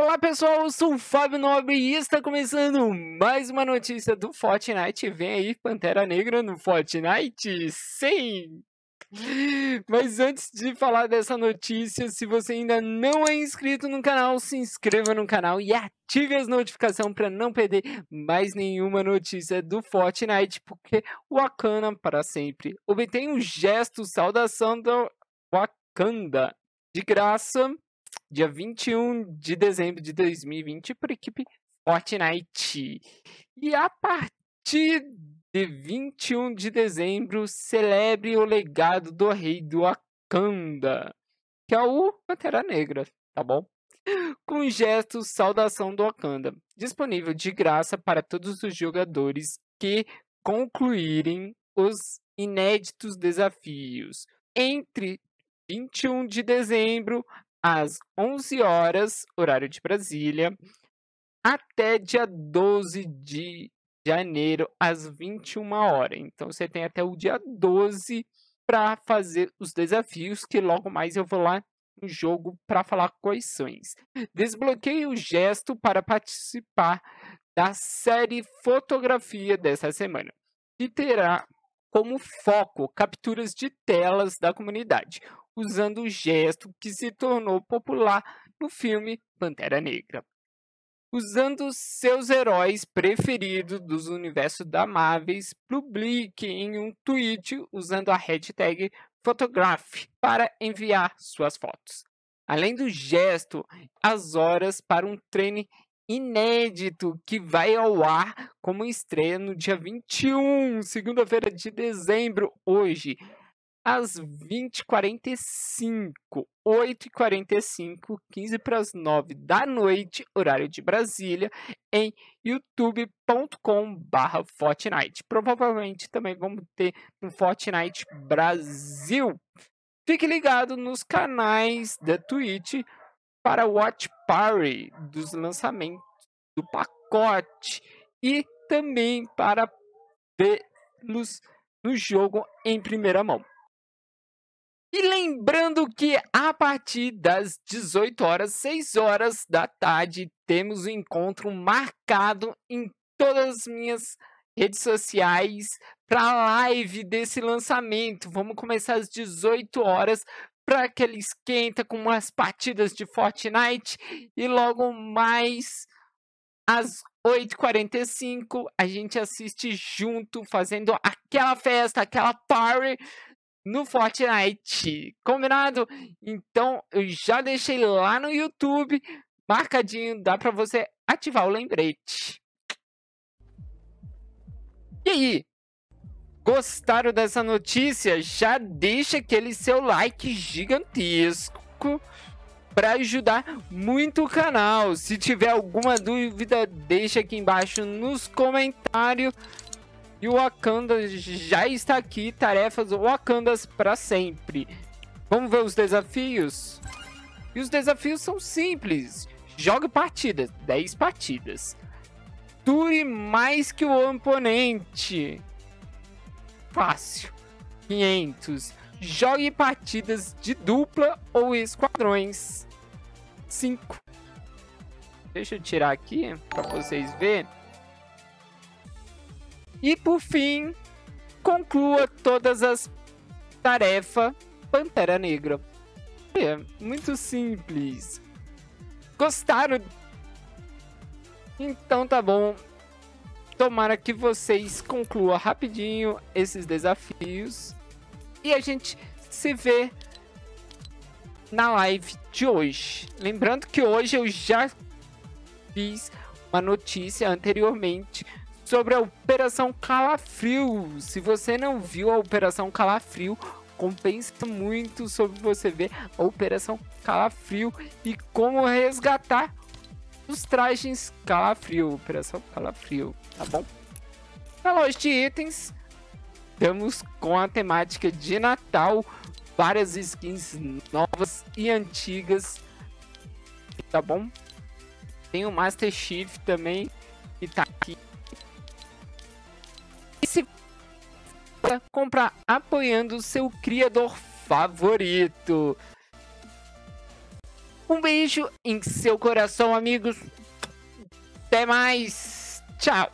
Olá pessoal, eu sou o Fábio Nobre e está começando mais uma notícia do Fortnite. Vem aí Pantera Negra no Fortnite? Sim! Mas antes de falar dessa notícia, se você ainda não é inscrito no canal, se inscreva no canal e ative as notificações para não perder mais nenhuma notícia do Fortnite, porque Wakanda para sempre. Obtém um gesto saudação do Wakanda de graça dia 21 de dezembro de 2020 para a equipe Fortnite. E a partir de 21 de dezembro, celebre o legado do rei do Wakanda, que é o Pantera Negra, tá bom? Com gesto saudação do Wakanda, disponível de graça para todos os jogadores que concluírem os inéditos desafios entre 21 de dezembro às 11 horas, horário de Brasília, até dia 12 de janeiro, às 21 horas. Então, você tem até o dia 12 para fazer os desafios, que logo mais eu vou lá no jogo para falar quais são. Desbloqueie o gesto para participar da série Fotografia dessa semana, que terá como foco capturas de telas da comunidade usando o gesto que se tornou popular no filme Pantera Negra. Usando seus heróis preferidos dos universos da Marvel, publique em um tweet usando a hashtag Photograph para enviar suas fotos. Além do gesto, as horas para um treino inédito que vai ao ar como estreia no dia 21, segunda-feira de dezembro, hoje, às 20h45, 8h45, 15 para as 9 da noite, horário de Brasília, em youtube.com.br Fortnite. Provavelmente também vamos ter no Fortnite Brasil. Fique ligado nos canais da Twitch para Watch Party dos lançamentos do pacote e também para vê-los no jogo em primeira mão. E lembrando que a partir das 18 horas, 6 horas da tarde, temos um encontro marcado em todas as minhas redes sociais para a live desse lançamento. Vamos começar às 18 horas para aquele esquenta com umas partidas de Fortnite e logo mais às 8h45 a gente assiste junto, fazendo aquela festa, aquela party no Fortnite. Combinado? Então, eu já deixei lá no YouTube marcadinho, dá para você ativar o lembrete. E aí? Gostaram dessa notícia? Já deixa aquele seu like gigantesco para ajudar muito o canal. Se tiver alguma dúvida, deixa aqui embaixo nos comentários. E o Wakanda já está aqui, tarefas Wakandas para sempre. Vamos ver os desafios? E os desafios são simples. Jogue partidas, 10 partidas. Dure mais que o oponente. Fácil. 500. Jogue partidas de dupla ou esquadrões. 5. Deixa eu tirar aqui para vocês verem. E por fim, conclua todas as tarefas Pantera Negra. É muito simples. Gostaram? Então tá bom. Tomara que vocês concluam rapidinho esses desafios. E a gente se vê na live de hoje. Lembrando que hoje eu já fiz uma notícia anteriormente sobre a Operação Calafrio. Se você não viu a Operação Calafrio, compensa muito sobre você ver a Operação Calafrio e como resgatar os trajes Calafrio, Operação Calafrio, tá bom? Na loja de itens, estamos com a temática de Natal, várias skins novas e antigas, tá bom? Tem o Master Chief também, que tá aqui comprar apoiando seu criador favorito. Um beijo em seu coração, amigos. Até mais. Tchau.